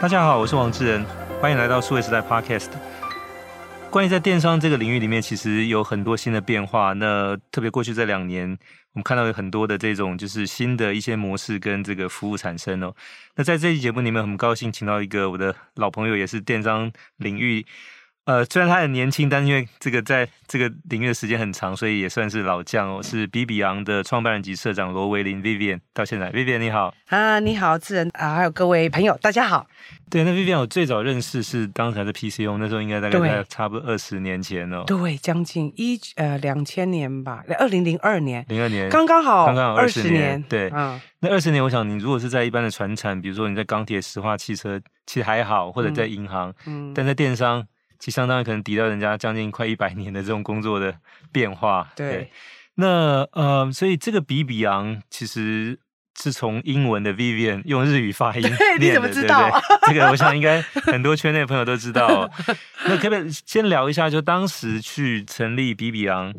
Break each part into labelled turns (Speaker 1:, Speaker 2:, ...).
Speaker 1: 大家好，我是王志仁，欢迎来到数位时代 Podcast。关于在电商这个领域里面，其实有很多新的变化。那特别过去这两年，我们看到有很多的这种就是新的一些模式跟这个服务产生哦。那在这期节目里面，很高兴请到一个我的老朋友，也是电商领域。呃，虽然他很年轻，但是因为这个在这个领域的时间很长，所以也算是老将哦。是比比昂的创办人及社长罗维林 Vivian。到现在，Vivian 你好
Speaker 2: 啊，你好，智仁啊，还有各位朋友，大家好。
Speaker 1: 对，那 Vivian 我最早认识是刚才的 PChome，那时候应该大概在差不多二十年前哦。
Speaker 2: 对，将近一呃两千年吧，二零零二年，
Speaker 1: 零二年，
Speaker 2: 刚刚好，
Speaker 1: 刚刚好二十年。
Speaker 2: 年
Speaker 1: 对，嗯，那二十年，我想你如果是在一般的船产，比如说你在钢铁、石化、汽车，其实还好，或者在银行，嗯，但在电商。其实相当于可能抵到人家将近快一百年的这种工作的变化。
Speaker 2: 对，
Speaker 1: 对那呃，所以这个比比昂其实是从英文的 Vivian 用日语发音
Speaker 2: 对，你怎么知道？
Speaker 1: 对对这个我想应该 很多圈内朋友都知道。那可不可以先聊一下，就当时去成立比比昂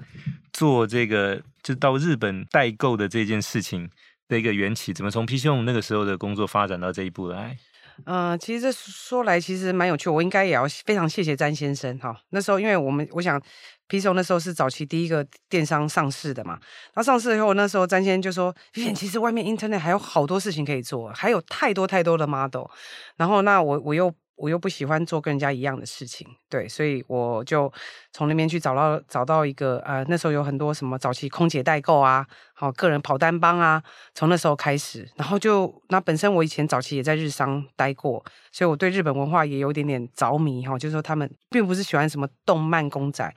Speaker 1: 做这个，就到日本代购的这件事情的一个缘起，怎么从 PChome 那个时候的工作发展到这一步来？
Speaker 2: 嗯、其实这说来其实蛮有趣，我应该也要非常谢谢詹先生哈。那时候因为我们我想皮怂那时候是早期第一个电商上市的嘛。然后上市以后，那时候詹先生就说：“其实外面 Internet 还有好多事情可以做，还有太多太多的 model。”然后那我我又。我又不喜欢做跟人家一样的事情，对，所以我就从那边去找到找到一个呃，那时候有很多什么早期空姐代购啊，好个人跑单帮啊，从那时候开始，然后就那本身我以前早期也在日商待过，所以我对日本文化也有点点着迷哈，就是说他们并不是喜欢什么动漫公仔，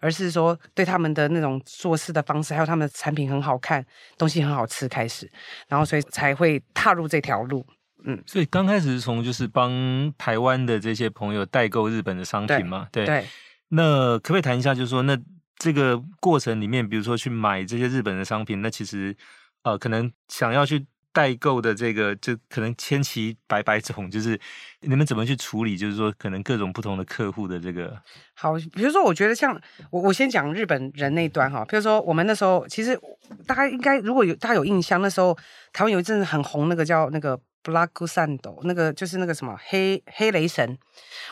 Speaker 2: 而是说对他们的那种做事的方式，还有他们的产品很好看，东西很好吃开始，然后所以才会踏入这条路。嗯，
Speaker 1: 所以刚开始是从就是帮台湾的这些朋友代购日本的商品嘛，对。对。那可不可以谈一下，就是说，那这个过程里面，比如说去买这些日本的商品，那其实呃，可能想要去代购的这个，就可能千奇百百种，就是你们怎么去处理？就是说，可能各种不同的客户的这个。
Speaker 2: 好，比如说，我觉得像我，我先讲日本人那一端哈。比如说，我们那时候其实大家应该如果有大家有印象，那时候台湾有一阵子很红，那个叫那个。Black Sunday 那个就是那个什么黑黑雷神，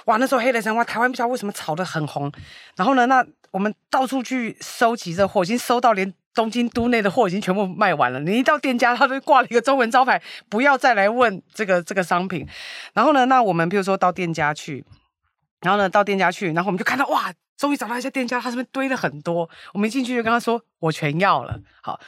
Speaker 2: 哇，那时候黑雷神哇，台湾不知道为什么炒得很红。然后呢，那我们到处去收集这货，已经收到连东京都内的货已经全部卖完了。你一到店家，他都挂了一个中文招牌，不要再来问这个这个商品。然后呢，那我们比如说到店家去，然后呢到店家去，然后我们就看到哇，终于找到一家店家，他这边堆了很多。我们一进去就跟他说，我全要了。好，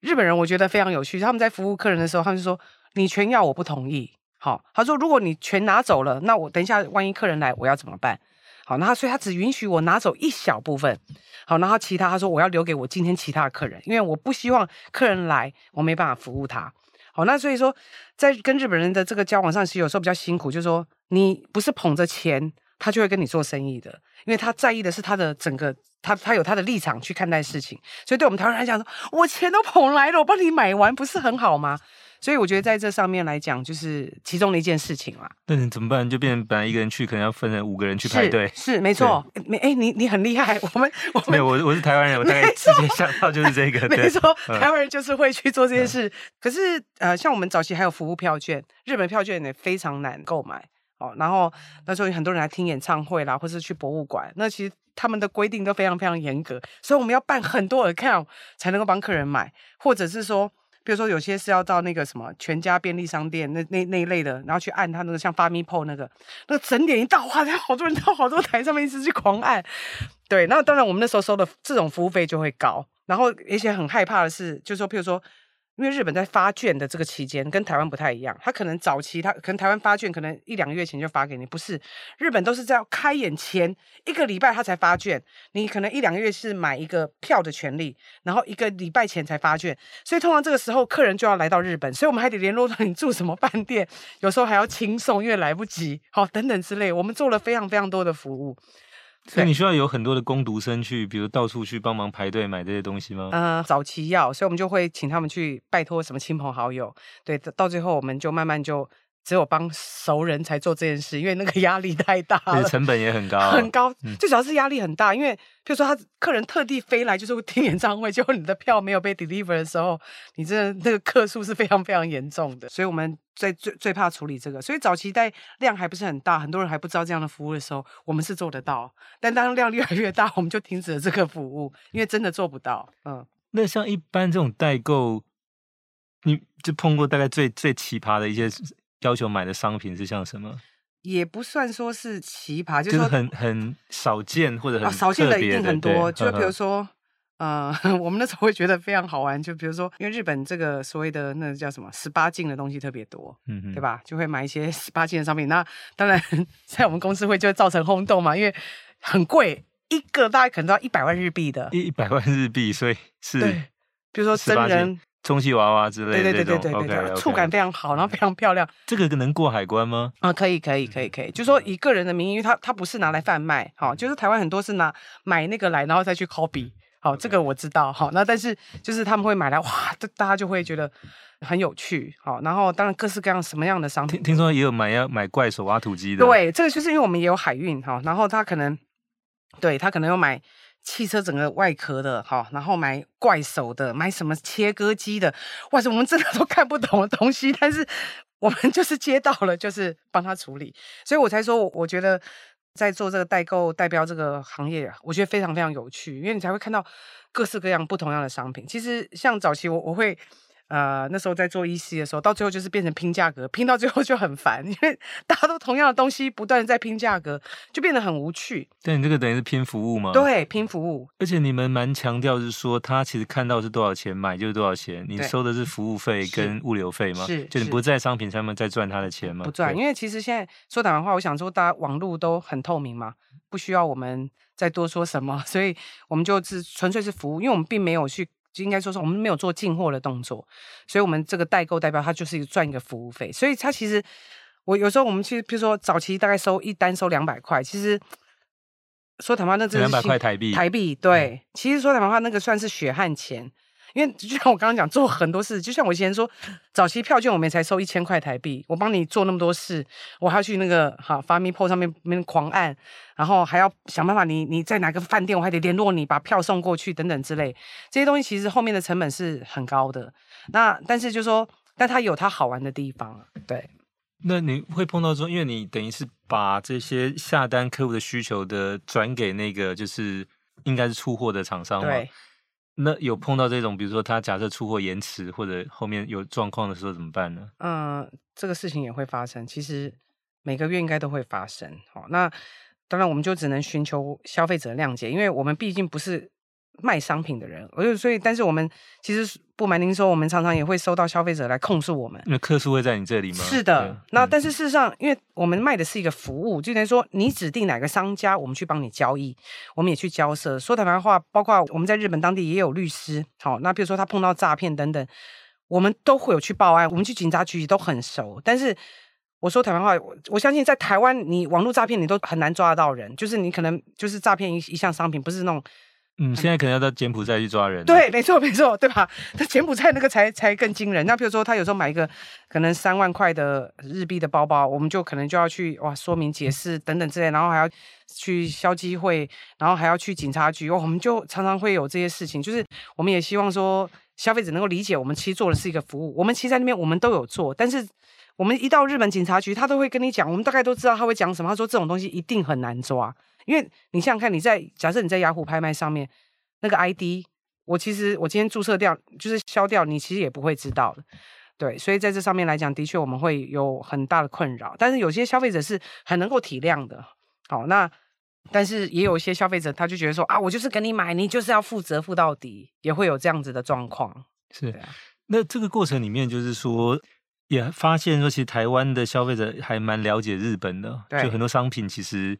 Speaker 2: 日本人我觉得非常有趣，他们在服务客人的时候，他们就说。你全要，我不同意。好，他说，如果你全拿走了，那我等一下万一客人来，我要怎么办？好，那他所以他只允许我拿走一小部分。好，然后其他他说我要留给我今天其他的客人，因为我不希望客人来，我没办法服务他。好，那所以说在跟日本人的这个交往上，其实有时候比较辛苦，就是说你不是捧着钱，他就会跟你做生意的，因为他在意的是他的整个他他有他的立场去看待事情。所以对我们台湾人来讲说，我钱都捧来了，我帮你买完，不是很好吗？所以我觉得在这上面来讲，就是其中的一件事情啦。
Speaker 1: 那你怎么办？就变成本来一个人去，可能要分成五个人去排队。
Speaker 2: 是，没错。没哎、欸，你你很厉害。我们我 们没有
Speaker 1: 我我是台湾人，我大概直接想到就是这个。
Speaker 2: 没错，台湾人就是会去做这件事。嗯、可是呃，像我们早期还有服务票券，日本票券也非常难购买哦。然后那时候有很多人来听演唱会啦，或是去博物馆，那其实他们的规定都非常非常严格，所以我们要办很多 account 才能够帮客人买，或者是说。比如说，有些是要到那个什么全家便利商店那那那一类的，然后去按他那个像 FamiPort 那个，那整点一到，哇，好多人到好多台上面一直去狂按。对，那当然我们那时候收的这种服务费就会高，然后而且很害怕的是，就是说，譬如说。因为日本在发券的这个期间跟台湾不太一样，他可能早期他可能台湾发券可能一两个月前就发给你，不是日本都是在开演前一个礼拜他才发券，你可能一两个月是买一个票的权利，然后一个礼拜前才发券，所以通常这个时候客人就要来到日本，所以我们还得联络到你住什么饭店，有时候还要轻送，因为来不及，好等等之类，我们做了非常非常多的服务。
Speaker 1: 所以你需要有很多的工读生去，比如到处去帮忙排队买这些东西吗？
Speaker 2: 嗯、呃，早期要，所以我们就会请他们去拜托什么亲朋好友。对，到最后我们就慢慢就只有帮熟人才做这件事，因为那个压力太大了，
Speaker 1: 成本也很高，
Speaker 2: 很高。最主要是压力很大，因为比如说他客人特地飞来就是会听演唱会，结果你的票没有被 deliver 的时候，你这那个客数是非常非常严重的。所以我们最最最怕处理这个。所以早期在量还不是很大，很多人还不知道这样的服务的时候，我们是做得到。但当量越来越大，我们就停止了这个服务，因为真的做不到。嗯，
Speaker 1: 那像一般这种代购，你就碰过大概最最奇葩的一些。要求买的商品是像什么？
Speaker 2: 也不算说是奇葩，
Speaker 1: 就是很很少见或者很、哦、
Speaker 2: 少见的一定很多。就比如说，呃，我们那时候会觉得非常好玩。就比如说，因为日本这个所谓的那个叫什么十八禁的东西特别多，嗯哼，对吧？就会买一些十八禁的商品。那当然 在我们公司会就会造成轰动嘛，因为很贵，一个大概可能都要一百万日币的，
Speaker 1: 一百万日币，所以是
Speaker 2: 对，比如说真人。
Speaker 1: 充气娃娃之类的，
Speaker 2: 对对对对对对对，okay, okay. 触感非常好，然后非常漂亮。
Speaker 1: 这个能过海关吗？
Speaker 2: 啊，可以可以可以可以，就是说以个人的名义，因为他他不是拿来贩卖，好，就是台湾很多是拿买那个来，然后再去 copy，好，这个我知道，好，那但是就是他们会买来，哇，大家就会觉得很有趣，好，然后当然各式各样什么样的商品，
Speaker 1: 听听说也有买要买怪手挖土机的，
Speaker 2: 对，这个就是因为我们也有海运哈，然后他可能对他可能有买。汽车整个外壳的哈，然后买怪手的，买什么切割机的，哇塞，我们真的都看不懂的东西，但是我们就是接到了，就是帮他处理，所以我才说，我觉得在做这个代购代标这个行业，我觉得非常非常有趣，因为你才会看到各式各样不同样的商品。其实像早期我我会。呃，那时候在做 EC 的时候，到最后就是变成拼价格，拼到最后就很烦，因为 大家都同样的东西，不断的在拼价格，就变得很无趣。
Speaker 1: 但你这个等于是拼服务吗？
Speaker 2: 对，拼服务。
Speaker 1: 而且你们蛮强调是说，他其实看到是多少钱买就是多少钱，你收的是服务费跟物流费吗？是，就你不在商品上面再赚他的钱吗？
Speaker 2: 不赚，因为其实现在说坦白话，我想说大家网络都很透明嘛，不需要我们再多说什么，所以我们就是纯粹是服务，因为我们并没有去。就应该说是我们没有做进货的动作，所以我们这个代购代表它就是一个赚一个服务费，所以它其实我有时候我们去，比如说早期大概收一单收两百块，其实说坦白话那这
Speaker 1: 两百块台币
Speaker 2: 台币对，其实说坦白话那个算是血汗钱。因为就像我刚刚讲，做很多事，就像我以前说，早期票券我们才收一千块台币，我帮你做那么多事，我还要去那个哈 FamiPort 上面面狂按，然后还要想办法你，你你在哪个饭店，我还得联络你把票送过去等等之类，这些东西其实后面的成本是很高的。那但是就说，但它有它好玩的地方，对。
Speaker 1: 那你会碰到说，因为你等于是把这些下单客户的需求的转给那个就是应该是出货的厂商嘛？那有碰到这种，比如说他假设出货延迟或者后面有状况的时候怎么办呢？
Speaker 2: 嗯，这个事情也会发生，其实每个月应该都会发生。好，那当然我们就只能寻求消费者谅解，因为我们毕竟不是。卖商品的人，而且所以，但是我们其实不瞒您说，我们常常也会收到消费者来控诉我们。
Speaker 1: 那客诉会在你这里吗？
Speaker 2: 是的。那但是事实上，因为我们卖的是一个服务，就等于说你指定哪个商家，我们去帮你交易，我们也去交涉。说坦白话，包括我们在日本当地也有律师。好，那比如说他碰到诈骗等等，我们都会有去报案，我们去警察局都很熟。但是我说坦白话，我相信在台湾，你网络诈骗你都很难抓得到人，就是你可能就是诈骗一一项商品，不是那种。
Speaker 1: 嗯，现在可能要到柬埔寨去抓人。
Speaker 2: 对，没错，没错，对吧？那柬埔寨那个才才更惊人。那比如说，他有时候买一个可能三万块的日币的包包，我们就可能就要去哇说明解释等等之类，然后还要去消基会，然后还要去警察局。我们就常常会有这些事情，就是我们也希望说消费者能够理解，我们其实做的是一个服务。我们其实在那边我们都有做，但是我们一到日本警察局，他都会跟你讲，我们大概都知道他会讲什么。他说这种东西一定很难抓。因为你想想看，你在假设你在雅虎拍卖上面那个 ID，我其实我今天注册掉就是消掉，你其实也不会知道的，对，所以在这上面来讲，的确我们会有很大的困扰。但是有些消费者是很能够体谅的，好，那但是也有一些消费者他就觉得说啊，我就是跟你买，你就是要负责负到底，也会有这样子的状况。
Speaker 1: 是，啊、那这个过程里面就是说，也发现说，其实台湾的消费者还蛮了解日本的，对就很多商品其实。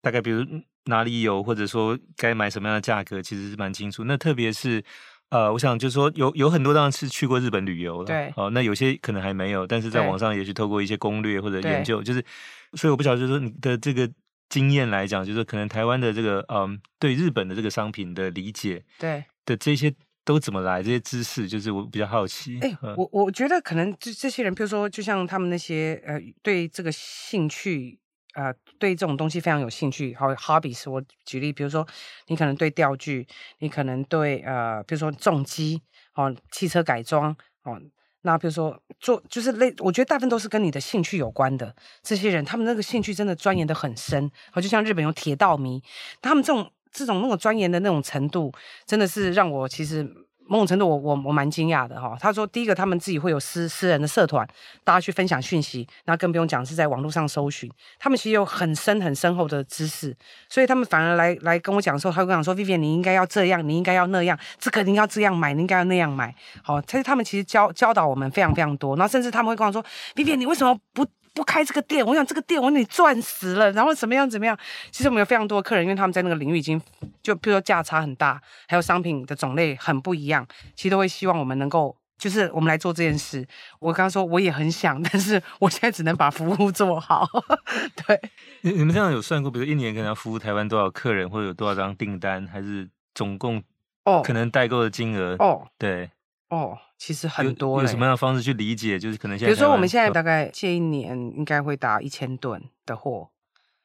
Speaker 1: 大概比如哪里有，或者说该买什么样的价格，其实是蛮清楚。那特别是，呃，我想就是说有有很多当然是去过日本旅游了，
Speaker 2: 对，
Speaker 1: 哦，那有些可能还没有，但是在网上也许透过一些攻略或者研究，就是，所以我不晓得就是说你的这个经验来讲，就是可能台湾的这个嗯对日本的这个商品的理解，
Speaker 2: 对
Speaker 1: 的这些都怎么来？这些知识就是我比较好奇。
Speaker 2: 哎、欸，
Speaker 1: 嗯、
Speaker 2: 我我觉得可能这这些人，比如说，就像他们那些呃，对这个兴趣，呃，对这种东西非常有兴趣。好，hobbies，我举例，比如说你可能对钓具，你可能对呃，比如说重机，哦，汽车改装，哦，那比如说做就是类，我觉得大部分都是跟你的兴趣有关的。这些人，他们那个兴趣真的钻研得很深。好，就像日本有铁道迷，他们这种。这种那种钻研的那种程度，真的是让我其实某种程度我我我蛮惊讶的哈。他说，第一个他们自己会有私私人的社团，大家去分享讯息，那更不用讲是在网络上搜寻。他们其实有很深很深厚的知识，所以他们反而来来跟我讲的时候，他会跟我讲说：“Vivian，你应该要这样，你应该要那样，这个你要这样买，你应该要那样买。”好，其实他们其实教教导我们非常非常多。然后甚至他们会跟我说：“Vivian，你为什么不？”不开这个店，我想这个店我你赚死了，然后怎么样怎么样？其实我们有非常多的客人，因为他们在那个领域已经就比如说价差很大，还有商品的种类很不一样，其实都会希望我们能够就是我们来做这件事。我刚刚说我也很想，但是我现在只能把服务做好。对，
Speaker 1: 你你们这样有算过，比如一年可能要服务台湾多少客人，或者有多少张订单，还是总共哦可能代购的金额哦？对。
Speaker 2: 哦，其实很多。
Speaker 1: 有什么样的方式去理解？就是可能现在，
Speaker 2: 比如说我们现在大概这一年应该会打一千吨的货，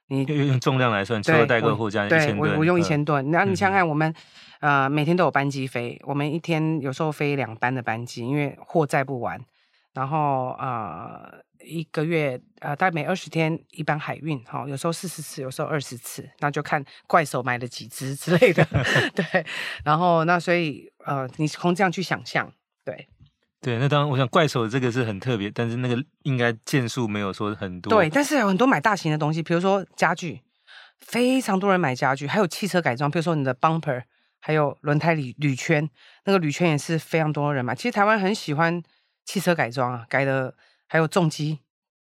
Speaker 2: 你
Speaker 1: 用重量来算，除了代购货加一千吨，
Speaker 2: 我我用一千吨。那你想想看，我们呃每天都有班机飞，我们一天有时候飞两班的班机，因为货载不完。然后呃一个月呃大概每二十天一班海运，哈，有时候四十次，有时候二十次，那就看怪手买了几只之类的，对。然后那所以。呃，你从这样去想象，对，
Speaker 1: 对，那当然，我想怪手这个是很特别，但是那个应该件数没有说很多，
Speaker 2: 对，但是有很多买大型的东西，比如说家具，非常多人买家具，还有汽车改装，比如说你的 bumper，还有轮胎铝铝圈，那个铝圈也是非常多人买。其实台湾很喜欢汽车改装啊，改的还有重机，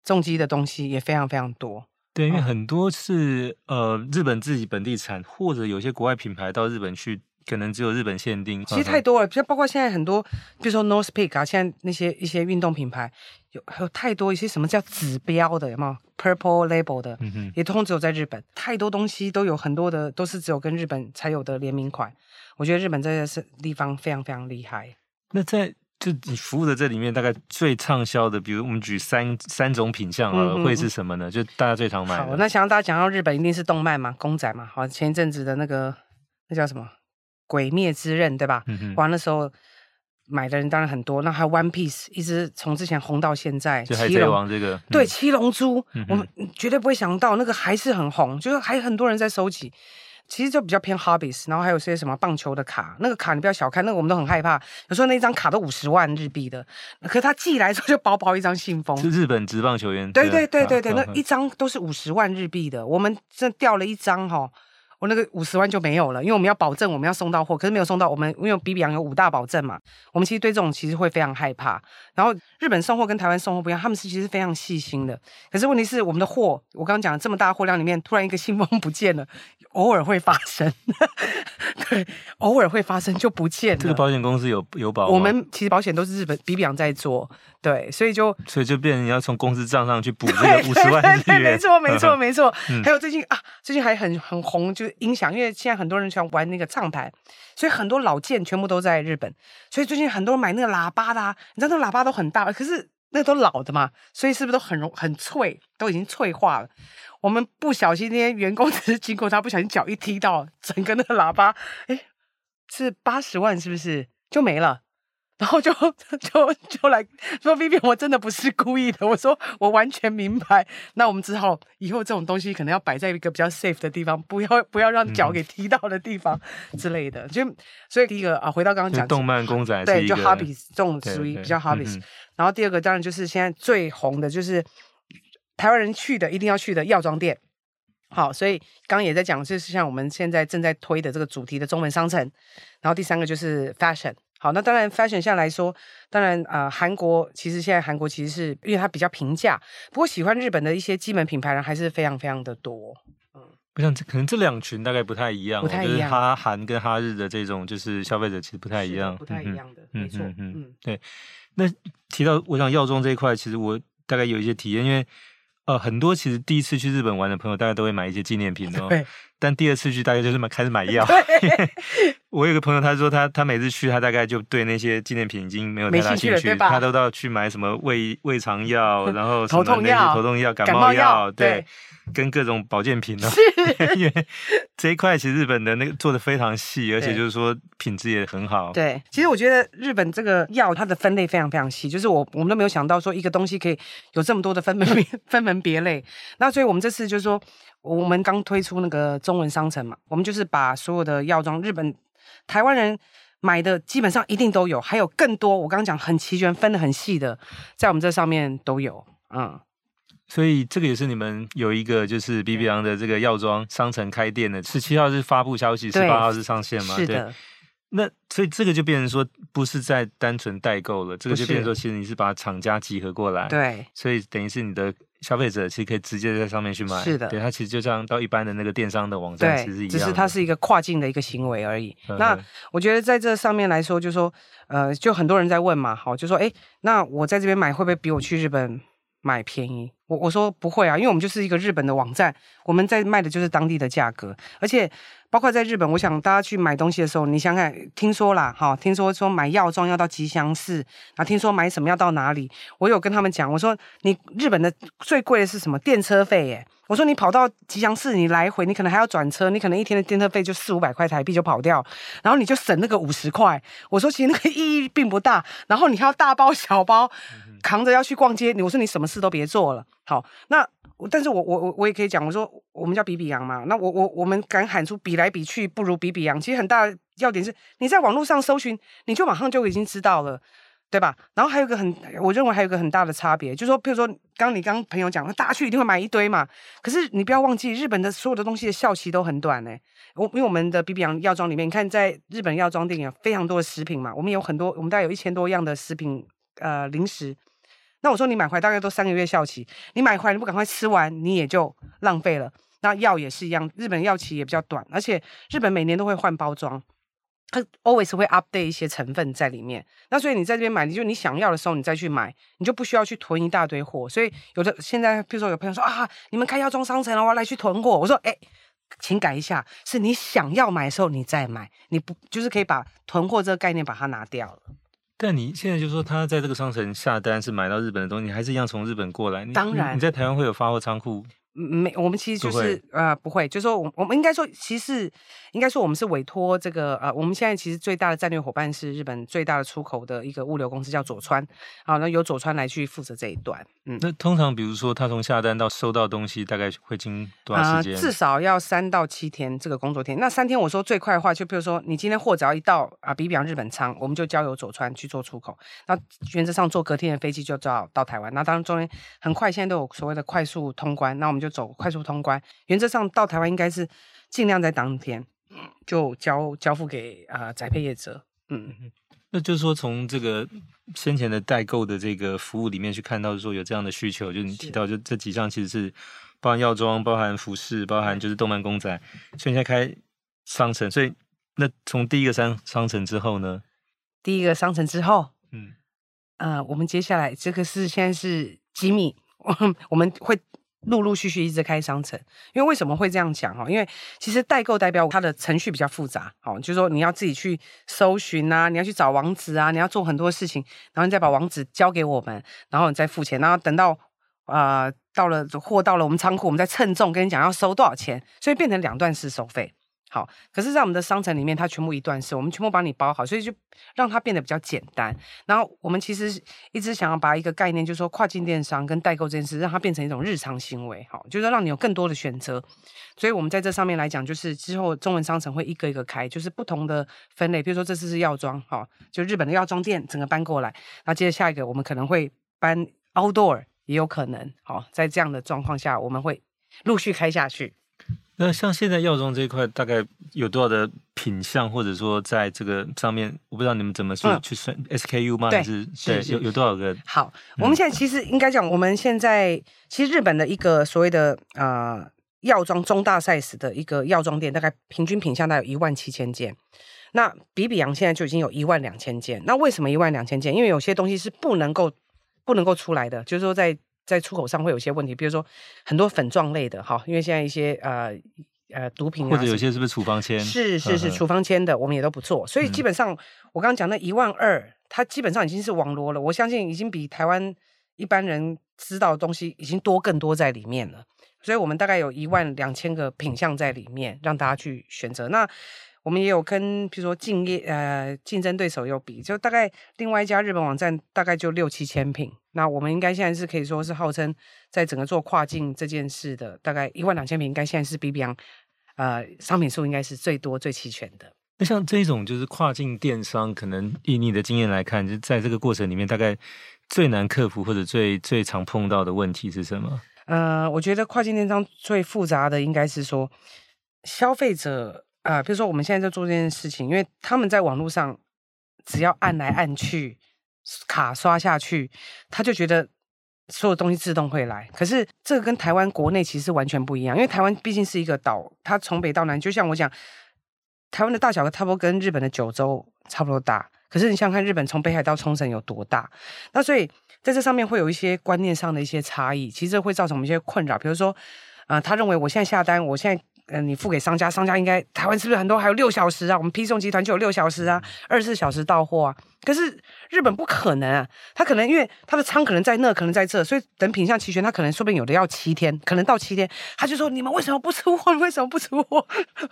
Speaker 2: 重机的东西也非常非常多。
Speaker 1: 对，因为很多是、嗯、呃日本自己本地产，或者有些国外品牌到日本去。可能只有日本限定，
Speaker 2: 其实太多了，就包括现在很多，比如说 North Peak 啊，现在那些一些运动品牌有还有太多一些什么叫指标的，有没有 Purple Label 的，嗯，也通通只有在日本，太多东西都有很多的都是只有跟日本才有的联名款，我觉得日本这个是地方非常非常厉害。
Speaker 1: 那在就你服务的这里面，大概最畅销的，比如我们举三三种品相啊，嗯、会是什么呢？就大家最常买的。
Speaker 2: 好，那想让大家讲到日本，一定是动漫嘛，公仔嘛。好，前一阵子的那个那叫什么？鬼灭之刃，对吧？嗯哼，完的时候买的人当然很多。那还有 One Piece，一直从之前红到现在。
Speaker 1: 就海贼王这个，
Speaker 2: 对，嗯、七龙珠，嗯、我们绝对不会想到那个还是很红，就是还有很多人在收集。其实就比较偏 hobbies，然后还有些什么棒球的卡，那个卡你不要小看，那个我们都很害怕。有时候那一张卡都五十万日币的，可是他寄来之后就薄薄一张信封。
Speaker 1: 是日本职棒球员。
Speaker 2: 对对对对对，啊、那一张都是五十万日币的，我们这掉了一张哈。我那个五十万就没有了，因为我们要保证我们要送到货，可是没有送到。我们因为比比洋有五大保证嘛，我们其实对这种其实会非常害怕。然后日本送货跟台湾送货不一样，他们是其实非常细心的。可是问题是我们的货，我刚刚讲的这么大货量里面，突然一个信封不见了，偶尔会发生。对，偶尔会发生就不见了。
Speaker 1: 这个保险公司有有保？
Speaker 2: 我们其实保险都是日本比比洋在做，对，所以就
Speaker 1: 所以就变成你要从公司账上去补这个五十万日元。
Speaker 2: 没错，没错，没错。还有最近啊，最近还很很红就是。音响，因为现在很多人喜欢玩那个唱盘，所以很多老件全部都在日本。所以最近很多人买那个喇叭的啊，你知道那个喇叭都很大，可是那都老的嘛，所以是不是都很容很脆，都已经脆化了？我们不小心那些员工 只是经过他，不小心脚一踢到，整个那个喇叭，哎，是八十万是不是就没了？然后就就就来说，Vivian，我真的不是故意的。我说我完全明白。那我们只好以后这种东西可能要摆在一个比较 safe 的地方，不要不要让脚给踢到的地方之类的。就所以第一个啊，回到刚刚讲
Speaker 1: 动漫公仔，
Speaker 2: 对，就 hobbies 这种属于比较 hobbies。然后第二个当然就是现在最红的就是台湾人去的一定要去的药妆店。好，所以刚刚也在讲，就是像我们现在正在推的这个主题的中文商城。然后第三个就是 fashion。好，那当然，fashion 下来说，当然啊、呃，韩国其实现在韩国其实是因为它比较平价，不过喜欢日本的一些基本品牌人还是非常非常的多。嗯，
Speaker 1: 我想这可能这两群大概不太一样，
Speaker 2: 不太一样，
Speaker 1: 就是哈韩跟哈日的这种就是消费者其实不太一样，
Speaker 2: 不太一样的，嗯、没错，嗯嗯，
Speaker 1: 对。那提到我想药妆这一块，其实我大概有一些体验，因为呃，很多其实第一次去日本玩的朋友，大家都会买一些纪念品哦。
Speaker 2: 对。
Speaker 1: 但第二次去，大概就是买开始买药。我有个朋友，他说他他每次去，他大概就对那些纪念品已经没有太大兴趣，他都要去买什么胃胃肠药，然后头痛药、头痛药、感冒药，对。对 跟各种保健品呢，因为这一块其实日本的那个做的非常细，而且就是说品质也很好。
Speaker 2: 对，其实我觉得日本这个药它的分类非常非常细，就是我我们都没有想到说一个东西可以有这么多的分门别分门别类。那所以我们这次就是说，我们刚推出那个中文商城嘛，我们就是把所有的药妆，日本台湾人买的基本上一定都有，还有更多我刚刚讲很齐全、分的很细的，在我们这上面都有，嗯。
Speaker 1: 所以这个也是你们有一个就是比比洋的这个药妆商城开店的，十七号是发布消息，十八号是上线嘛？
Speaker 2: 是的。
Speaker 1: 那所以这个就变成说，不是在单纯代购了，这个就变成说，其实你是把厂家集合过来。
Speaker 2: 对。
Speaker 1: 所以等于是你的消费者其实可以直接在上面去买。
Speaker 2: 是的。
Speaker 1: 对，它其实就像到一般的那个电商的网站，其实一样。
Speaker 2: 只是它是一个跨境的一个行为而已。那我觉得在这上面来说，就说呃，就很多人在问嘛，好，就说哎，那我在这边买会不会比我去日本买便宜？我我说不会啊，因为我们就是一个日本的网站，我们在卖的就是当地的价格，而且包括在日本，我想大家去买东西的时候，你想想，听说啦，哈，听说说买药妆要到吉祥寺，然后听说买什么要到哪里，我有跟他们讲，我说你日本的最贵的是什么？电车费耶，我说你跑到吉祥寺，你来回你可能还要转车，你可能一天的电车费就四五百块台币就跑掉，然后你就省那个五十块，我说其实那个意义并不大，然后你还要大包小包。扛着要去逛街，我说你什么事都别做了。好，那但是我我我我也可以讲，我说我们叫比比羊嘛。那我我我们敢喊出比来比去不如比比羊，其实很大的要点是你在网络上搜寻，你就马上就已经知道了，对吧？然后还有一个很，我认为还有一个很大的差别，就是说，譬如说刚你刚朋友讲，大家去一定会买一堆嘛。可是你不要忘记，日本的所有的东西的效期都很短呢。我因为我们的比比洋药妆里面，你看在日本药妆店有非常多的食品嘛，我们有很多，我们大概有一千多样的食品，呃，零食。那我说你买回来大概都三个月效期，你买回来你不赶快吃完，你也就浪费了。那药也是一样，日本药期也比较短，而且日本每年都会换包装，它 always 会 update 一些成分在里面。那所以你在这边买，你就你想要的时候你再去买，你就不需要去囤一大堆货。所以有的现在，比如说有朋友说啊，你们开药妆商城了，我要来去囤货。我说哎，请改一下，是你想要买的时候你再买，你不就是可以把囤货这个概念把它拿掉了。
Speaker 1: 但你现在就说他在这个商城下单是买到日本的东西，还是一样从日本过来？
Speaker 2: 当然，
Speaker 1: 你在台湾会有发货仓库。
Speaker 2: 没，我们其实就是呃不会，就是说我我们应该说，其实应该说我们是委托这个呃，我们现在其实最大的战略伙伴是日本最大的出口的一个物流公司叫佐川，好，那由佐川来去负责这一段。嗯，
Speaker 1: 那通常比如说他从下单到收到东西，大概会经多长时间？
Speaker 2: 呃，至少要三到七天这个工作天。那三天我说最快的话，就比如说你今天货只要一到啊，比比方日本仓，我们就交由佐川去做出口。那原则上坐隔天的飞机就到到台湾。那当然中间很快，现在都有所谓的快速通关，那我们就。就走快速通关，原则上到台湾应该是尽量在当天就交交付给啊宅配业者。嗯，
Speaker 1: 那就是说从这个先前的代购的这个服务里面去看到说有这样的需求，就你提到就这几项其实是包含药妆、包含服饰、包含就是动漫公仔，所以现在开商城，所以那从第一个商商城之后呢？
Speaker 2: 第一个商城之后，嗯，呃，我们接下来这个是现在是机密，我们会。陆陆续续一直开商城，因为为什么会这样讲哈？因为其实代购代表它的程序比较复杂，好，就是说你要自己去搜寻啊，你要去找网址啊，你要做很多事情，然后你再把网址交给我们，然后你再付钱，然后等到啊、呃、到了货到了我们仓库，我们再称重跟你讲要收多少钱，所以变成两段式收费。好，可是，在我们的商城里面，它全部一段式，我们全部帮你包好，所以就让它变得比较简单。然后，我们其实一直想要把一个概念，就是说跨境电商跟代购这件事，让它变成一种日常行为，好，就是让你有更多的选择。所以，我们在这上面来讲，就是之后中文商城会一个一个开，就是不同的分类。比如说，这次是药妆，好，就日本的药妆店整个搬过来。那接着下一个，我们可能会搬 outdoor，也有可能。好，在这样的状况下，我们会陆续开下去。
Speaker 1: 那像现在药妆这一块，大概有多少的品相，或者说在这个上面，我不知道你们怎么说、嗯、去算 SKU 吗？还是对有有多少个？
Speaker 2: 好，我们现在其实应该讲，我们现在其实日本的一个所谓的呃药妆中大 size 的一个药妆店，大概平均品相大概有一万七千件。那比比洋现在就已经有一万两千件。那为什么一万两千件？因为有些东西是不能够不能够出来的，就是说在在出口上会有些问题，比如说很多粉状类的哈，因为现在一些呃呃毒品、啊、
Speaker 1: 或者有些是不是处方签？
Speaker 2: 是是是处方签的，我们也都不做。所以基本上、嗯、我刚刚讲那一万二，它基本上已经是网罗了，我相信已经比台湾一般人知道的东西已经多更多在里面了。所以我们大概有一万两千个品项在里面，让大家去选择。那我们也有跟，比如说竞业呃竞争对手有比，就大概另外一家日本网站大概就六七千品。那我们应该现在是可以说是号称在整个做跨境这件事的，大概一万两千品，应该现在是 B B M，呃商品数应该是最多最齐全的。
Speaker 1: 那像这种就是跨境电商，可能以你的经验来看，就在这个过程里面，大概最难克服或者最最常碰到的问题是什么？
Speaker 2: 呃，我觉得跨境电商最复杂的应该是说消费者。啊、呃，比如说我们现在在做这件事情，因为他们在网络上只要按来按去，卡刷下去，他就觉得所有东西自动会来。可是这个跟台湾国内其实完全不一样，因为台湾毕竟是一个岛，它从北到南，就像我讲，台湾的大小差不多跟日本的九州差不多大。可是你想想看，日本从北海到冲绳有多大？那所以在这上面会有一些观念上的一些差异，其实会造成我们一些困扰。比如说，啊、呃，他认为我现在下单，我现在。嗯，你付给商家，商家应该台湾是不是很多还有六小时啊？我们批送集团就有六小时啊，二十四小时到货啊。可是日本不可能啊，他可能因为他的仓可能在那，可能在这，所以等品相齐全，他可能说不定有的要七天，可能到七天，他就说你们为什么不出货？你为什么不出货？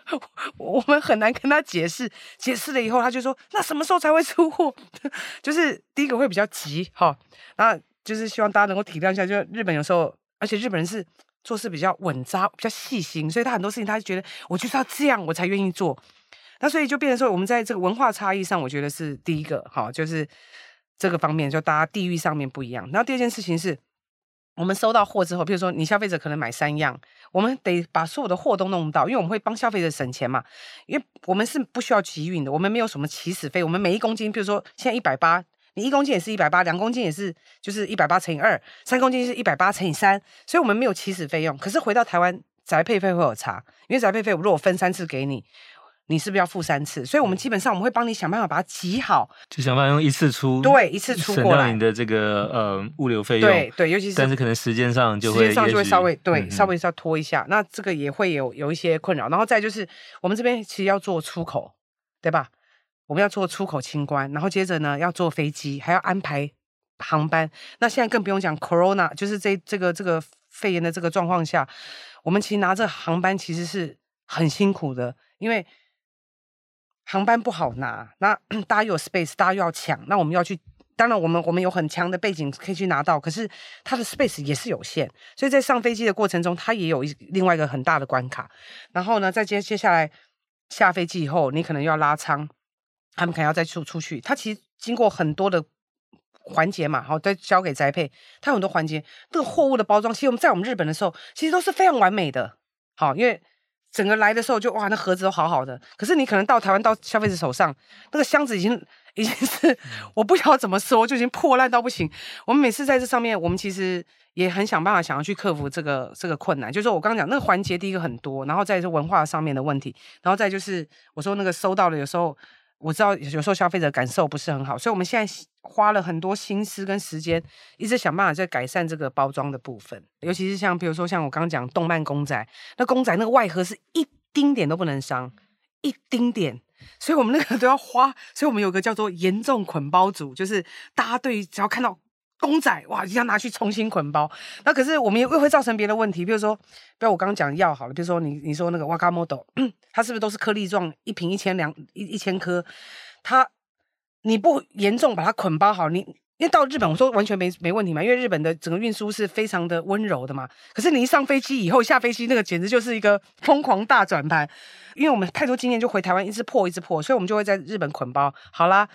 Speaker 2: 我们很难跟他解释，解释了以后，他就说那什么时候才会出货？就是第一个会比较急哈，那就是希望大家能够体谅一下，就日本有时候，而且日本人是。做事比较稳扎，比较细心，所以他很多事情他就觉得我就是要这样，我才愿意做。那所以就变成说，我们在这个文化差异上，我觉得是第一个，哈，就是这个方面，就大家地域上面不一样。然后第二件事情是，我们收到货之后，比如说你消费者可能买三样，我们得把所有的货都弄到，因为我们会帮消费者省钱嘛，因为我们是不需要集运的，我们没有什么起始费，我们每一公斤，比如说现在一百八。你一公斤也是一百八，两公斤也是就是一百八乘以二，三公斤是一百八乘以三，所以我们没有起始费用。可是回到台湾，宅配费会有差，因为宅配费我如果分三次给你，你是不是要付三次？所以我们基本上我们会帮你想办法把它集好，
Speaker 1: 就想办法用一次出，
Speaker 2: 对，一次出
Speaker 1: 过来，你的这个呃物流费用，
Speaker 2: 对对，尤其是
Speaker 1: 但是可能时间上就会
Speaker 2: 时间上就会稍微对、
Speaker 1: 嗯、
Speaker 2: 稍微是要拖一下，那这个也会有有一些困扰。然后再就是我们这边其实要做出口，对吧？我们要做出口清关，然后接着呢要坐飞机，还要安排航班。那现在更不用讲，Corona 就是这这个这个肺炎的这个状况下，我们其实拿着航班其实是很辛苦的，因为航班不好拿。那 大家又有 space，大家又要抢，那我们要去。当然，我们我们有很强的背景可以去拿到，可是它的 space 也是有限，所以在上飞机的过程中，它也有一另外一个很大的关卡。然后呢，再接接下来下飞机以后，你可能又要拉舱。他们可能要再出出去，它其实经过很多的环节嘛，好，再交给栽配，它有很多环节，这个货物的包装，其实我们在我们日本的时候，其实都是非常完美的，好，因为整个来的时候就哇，那盒子都好好的，可是你可能到台湾到消费者手上，那个箱子已经已经是我不晓得怎么说，就已经破烂到不行。我们每次在这上面，我们其实也很想办法想要去克服这个这个困难，就是我刚刚讲那个环节，第一个很多，然后再是文化上面的问题，然后再就是我说那个收到了有时候。我知道有时候消费者感受不是很好，所以我们现在花了很多心思跟时间，一直想办法在改善这个包装的部分。尤其是像比如说像我刚刚讲动漫公仔，那公仔那个外盒是一丁点都不能伤，一丁点，所以我们那个都要花。所以我们有个叫做严重捆包组，就是大家对只要看到。公仔哇，一定要拿去重新捆包。那可是我们又会造成别的问题，比如说，比如我刚刚讲药好了，比如说你你说那个瓦卡莫豆，它是不是都是颗粒状，一瓶一千两一一千颗？它你不严重把它捆包好，你因为到日本我说完全没没问题嘛，因为日本的整个运输是非常的温柔的嘛。可是你一上飞机以后，下飞机那个简直就是一个疯狂大转盘，因为我们太多经验，就回台湾一直破一直破，所以我们就会在日本捆包好啦。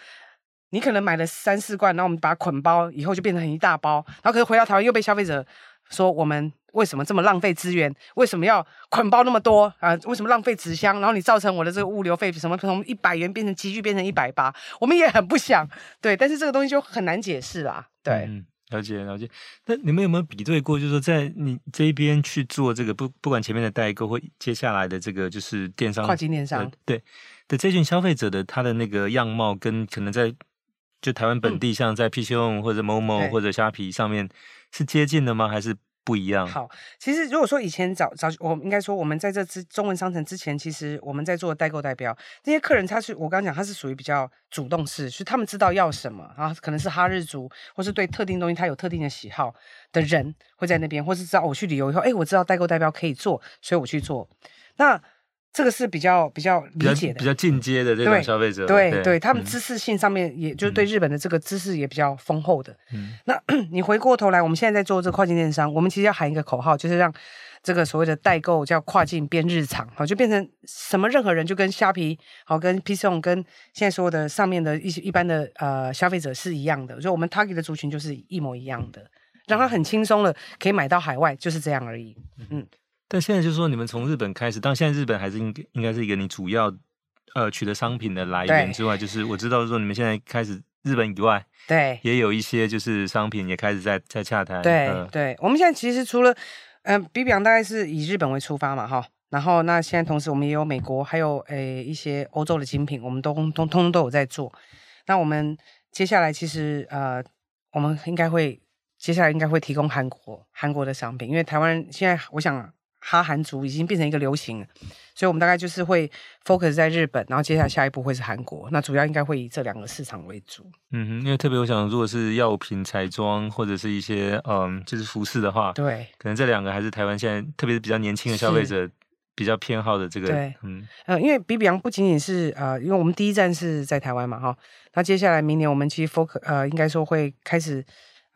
Speaker 2: 你可能买了三四罐，然后我们把它捆包以后就变成一大包，然后可是回到台湾又被消费者说我们为什么这么浪费资源？为什么要捆包那么多啊？为什么浪费纸箱？然后你造成我的这个物流费什么从一百元变成急剧变成一百八，我们也很不想对，但是这个东西就很难解释啦。对，
Speaker 1: 嗯，了解了解。那你们有没有比对过？就是说在你这一边去做这个不不管前面的代购或接下来的这个就是电商
Speaker 2: 跨境电商，
Speaker 1: 对的这群消费者的他的那个样貌跟可能在。就台湾本地，像在 PChome 或者 Momo 或者虾皮上面是接近的吗？还是？不一样。
Speaker 2: 好，其实如果说以前早早，我应该说我们在这之中文商城之前，其实我们在做代购代标，那些客人他是我刚刚讲他是属于比较主动式，是他们知道要什么啊，可能是哈日族，或是对特定东西他有特定的喜好的人会在那边，或是知道我去旅游以后，哎，我知道代购代标可以做，所以我去做。那这个是比较比较理解的，
Speaker 1: 比较进阶的这种消费者，
Speaker 2: 对对，对，他们知识性上面，也、嗯、就是对日本的这个知识也比较丰厚的。嗯，那 你回过头来，我们现在在做这个跨境电商，我们其实要喊一个口号，就是让这个所谓的代购叫跨境变日常，好，就变成什么任何人就跟虾皮好，跟 PChome 跟现在所有的上面的一些一般的呃消费者是一样的，所以我们 target 的族群就是一模一样的，让他很轻松的可以买到海外，就是这样而已。嗯。
Speaker 1: 但现在就是说，你们从日本开始，当现在日本还是应该应该是一个你主要呃取得商品的来源之外，就是我知道说你们现在开始日本以外，
Speaker 2: 对，
Speaker 1: 也有一些就是商品也开始在在洽谈。
Speaker 2: 对、呃、对，我们现在其实除了嗯、呃，比比昂大概是以日本为出发嘛，哈，然后那现在同时我们也有美国，还有诶一些欧洲的精品，我们都通通通都有在做。那我们接下来其实呃，我们应该会接下来应该会提供韩国韩国的商品，因为台湾现在我想。哈韩族已经变成一个流行了，所以我们大概就是会 focus 在日本，然后接下来下一步会是韩国，那主要应该会以这两个市场为主。
Speaker 1: 嗯哼，因为特别我想，如果是药品、彩妆或者是一些嗯，就是服饰的话，
Speaker 2: 对，
Speaker 1: 可能这两个还是台湾现在特别是比较年轻的消费者比较偏好的这个。
Speaker 2: 对，嗯，呃，因为比比昂不仅仅是呃，因为我们第一站是在台湾嘛，哈，那接下来明年我们其实 focus 呃，应该说会开始。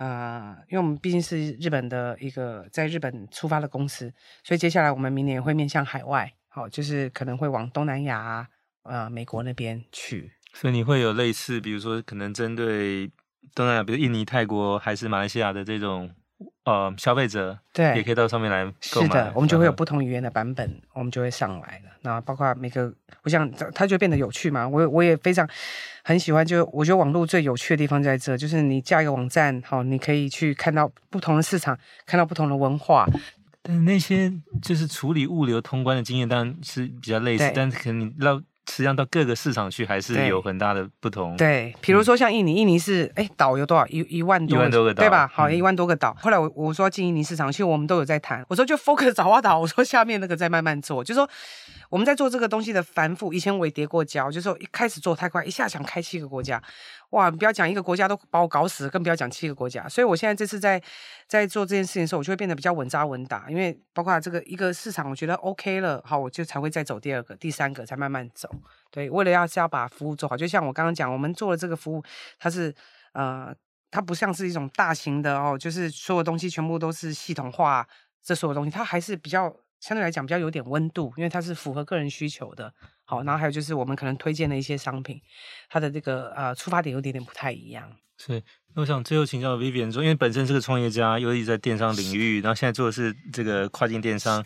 Speaker 2: 啊、呃，因为我们毕竟是日本的一个在日本出发的公司，所以接下来我们明年会面向海外，好，就是可能会往东南亚啊、呃，美国那边去。
Speaker 1: 所以你会有类似，比如说可能针对东南亚，比如印尼、泰国还是马来西亚的这种呃消费者，
Speaker 2: 对，
Speaker 1: 也可以到上面来购买。
Speaker 2: 是的，我们就会有不同语言的版本，嗯、我们就会上来了。那包括每个，我想它就变得有趣嘛。我我也非常。很喜欢，就我觉得网络最有趣的地方在这，就是你架一个网站，好，你可以去看到不同的市场，看到不同的文化。
Speaker 1: 但那些就是处理物流通关的经验，当然是比较类似，但是可能你绕。实际上到各个市场去还是有很大的不同。
Speaker 2: 对，比如说像印尼，印尼是哎岛有多少？一一万多，
Speaker 1: 一万多个岛，
Speaker 2: 对吧？好，一万多个岛。后来我我说进印尼市场，其实我们都有在谈。我说就 focus 爪哇岛，我说下面那个再慢慢做。就说我们在做这个东西的繁复，以前我也跌过跤，就说一开始做太快，一下想开七个国家。哇，你不要讲一个国家都把我搞死，更不要讲七个国家。所以我现在这次在在做这件事情的时候，我就会变得比较稳扎稳打，因为包括这个一个市场，我觉得 OK 了，好，我就才会再走第二个、第三个，才慢慢走。对，为了要是要把服务做好，就像我刚刚讲，我们做的这个服务，它是呃，它不像是一种大型的哦，就是所有东西全部都是系统化，这所有东西，它还是比较相对来讲比较有点温度，因为它是符合个人需求的。好，然后还有就是我们可能推荐的一些商品，它的这个呃出发点有点点不太一样。
Speaker 1: 是，那我想最后请教 Vivian 说，因为本身是个创业家，又一直在电商领域，然后现在做的是这个跨境电商。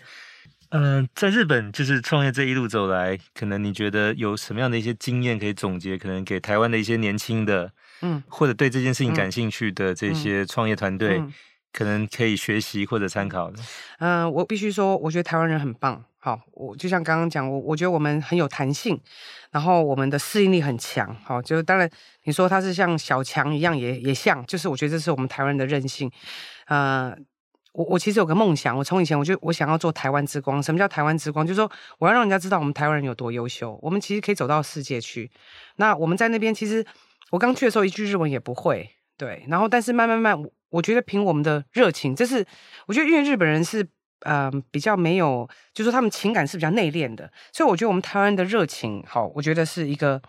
Speaker 1: 嗯、呃，在日本就是创业这一路走来，可能你觉得有什么样的一些经验可以总结？可能给台湾的一些年轻的，嗯，或者对这件事情感兴趣的这些创业团队，嗯嗯、可能可以学习或者参考的。
Speaker 2: 嗯、呃，我必须说，我觉得台湾人很棒。好，我就像刚刚讲，我我觉得我们很有弹性，然后我们的适应力很强。好，就当然你说他是像小强一样也，也也像，就是我觉得这是我们台湾人的韧性。呃，我我其实有个梦想，我从以前我就我想要做台湾之光。什么叫台湾之光？就是说我要让人家知道我们台湾人有多优秀，我们其实可以走到世界去。那我们在那边，其实我刚去的时候一句日文也不会，对。然后但是慢慢慢，我觉得凭我们的热情，这是我觉得因为日本人是。嗯、呃，比较没有，就是说他们情感是比较内敛的，所以我觉得我们台湾人的热情，好，我觉得是一个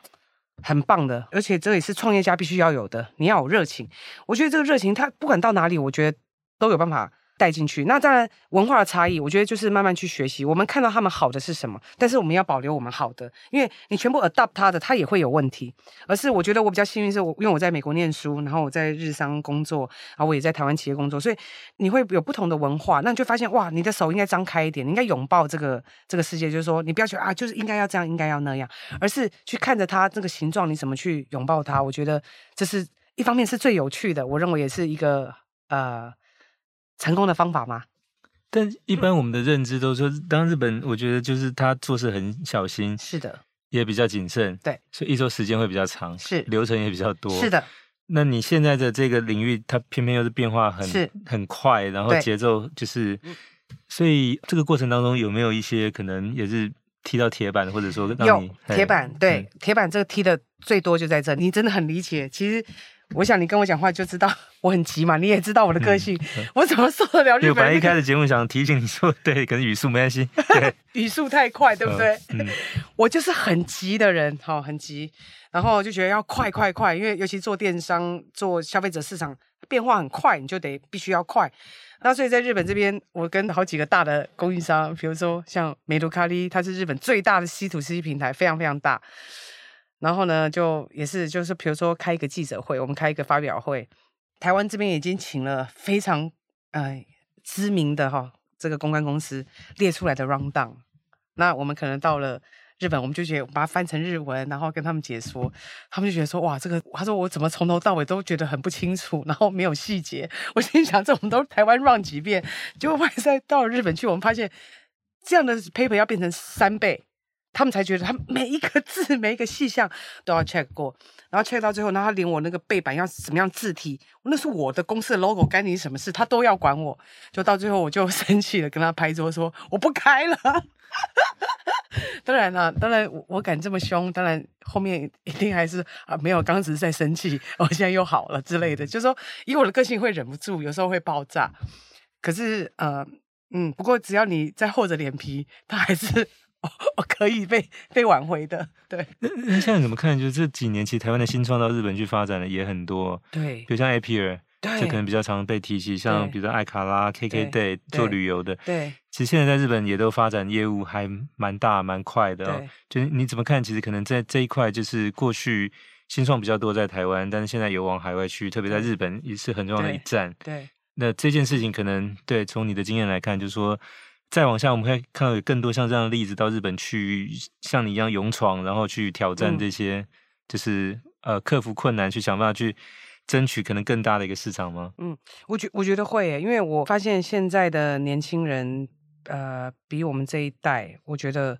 Speaker 2: 很棒的，而且这也是创业家必须要有的，你要有热情。我觉得这个热情，他不管到哪里，我觉得都有办法。带进去，那当然文化的差异，我觉得就是慢慢去学习。我们看到他们好的是什么，但是我们要保留我们好的，因为你全部 adopt 他的，他也会有问题。而是我觉得我比较幸运，是我因为我在美国念书，然后我在日商工作，然后我也在台湾企业工作，所以你会有不同的文化，那你就发现哇，你的手应该张开一点，你应该拥抱这个这个世界，就是说你不要觉得啊，就是应该要这样，应该要那样，而是去看着它这个形状，你怎么去拥抱它？我觉得这是一方面是最有趣的，我认为也是一个呃。成功的方法吗？
Speaker 1: 但一般我们的认知都说，当日本，我觉得就是他做事很小心，
Speaker 2: 是的，
Speaker 1: 也比较谨慎，
Speaker 2: 对，
Speaker 1: 所以一周时间会比较长，
Speaker 2: 是流
Speaker 1: 程也比较多，
Speaker 2: 是的。
Speaker 1: 那你现在的这个领域，它偏偏又是变化很很快，然后节奏就是，所以这个过程当中有没有一些可能也是踢到铁板，或者说让
Speaker 2: 有
Speaker 1: 你
Speaker 2: 铁板？对，
Speaker 1: 嗯、
Speaker 2: 铁板这个踢的最多就在这，你真的很理解。其实。我想你跟我讲话就知道我很急嘛，你也知道我的个性，嗯、我怎么受得了 日本
Speaker 1: 本来一开始节目想提醒你说，对，可能语速没关系，对，
Speaker 2: 语速太快，对不对？
Speaker 1: 嗯、
Speaker 2: 我就是很急的人，好，很急，然后就觉得要快快快，因为尤其做电商、做消费者市场，变化很快，你就得必须要快。那所以在日本这边，我跟好几个大的供应商，比如说像美卢卡利，它是日本最大的稀土 C 平台，非常非常大。然后呢，就也是就是，比如说开一个记者会，我们开一个发表会，台湾这边已经请了非常呃知名的哈、这个公关公司列出来的 round down。那我们可能到了日本，我们就觉得把它翻成日文，然后跟他们解说，他们就觉得说哇，这个他说我怎么从头到尾都觉得很不清楚，然后没有细节。我心想，这种都台湾 run 几遍，结果外在到了日本去，我们发现这样的 paper 要变成三倍。他们才觉得，他每一个字、每一个细项 都要 check 过，然后 check 到最后，然后他连我那个背板要怎么样字体，那是我的公司的 logo，干你什么事？他都要管我，就到最后我就 生气了，跟他拍桌说我不开了。当然了，当然我敢这么凶，当然后面一定还是啊没有，刚只是在生气，我现在又好了之类的，就是说以我的个性会忍不住，有时候会爆炸。可是呃嗯，不过只要你再厚着脸皮，他还是。哦，可以被被挽回的，对。
Speaker 1: 那那现在怎么看？就是这几年，其实台湾的新创到日本去发展的也很多，
Speaker 2: 对。
Speaker 1: 比如像 Appier，
Speaker 2: 对，
Speaker 1: 就可能比较常被提起，像比如说爱卡拉、KKday 做旅游的，
Speaker 2: 对。
Speaker 1: 其实现在在日本也都发展业务还蛮大、蛮快的。
Speaker 2: 对。
Speaker 1: 就你怎么看？其实可能在这一块，就是过去新创比较多在台湾，但是现在有往海外去，特别在日本也是很重要的一站。
Speaker 2: 对。
Speaker 1: 那这件事情可能对，从你的经验来看，就是说。再往下，我们可以看到有更多像这样的例子，到日本去像你一样勇闯，然后去挑战这些，嗯、就是呃克服困难，去想办法去争取可能更大的一个市场吗？
Speaker 2: 嗯，我觉我觉得会耶，因为我发现现在的年轻人，呃，比我们这一代，我觉得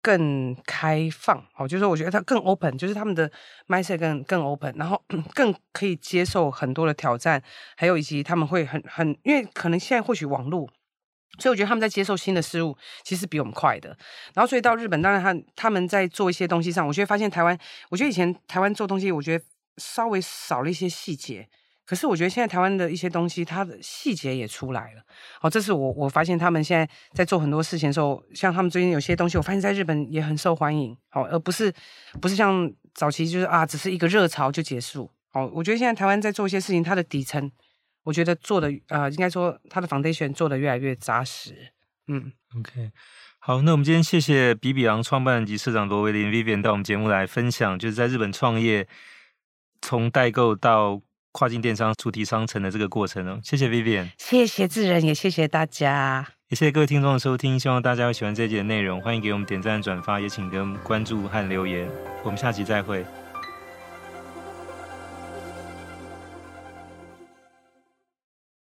Speaker 2: 更开放。哦，就是说我觉得他更 open，就是他们的 mindset 更更 open，然后 更可以接受很多的挑战，还有以及他们会很很，因为可能现在或许网络。所以我觉得他们在接受新的事物，其实比我们快的。然后所以到日本，当然他他们在做一些东西上，我觉得发现台湾，我觉得以前台湾做东西，我觉得稍微少了一些细节。可是我觉得现在台湾的一些东西，它的细节也出来了。哦，这是我我发现他们现在在做很多事情的时候，像他们最近有些东西，我发现在日本也很受欢迎。好，而不是不是像早期就是啊，只是一个热潮就结束。好，我觉得现在台湾在做一些事情，它的底层。我觉得做的呃，应该说他的 foundation 做的越来越扎实。嗯
Speaker 1: ，OK，好，那我们今天谢谢比比昂创办人及社长罗维林 Vivian 到我们节目来分享，就是在日本创业从代购到跨境电商主题商城的这个过程哦。谢谢 Vivian，
Speaker 2: 谢谢智仁，也谢谢大家，
Speaker 1: 也谢谢各位听众的收听，希望大家会喜欢这一集的内容，欢迎给我们点赞、转发，也请给我们关注和留言，我们下期再会。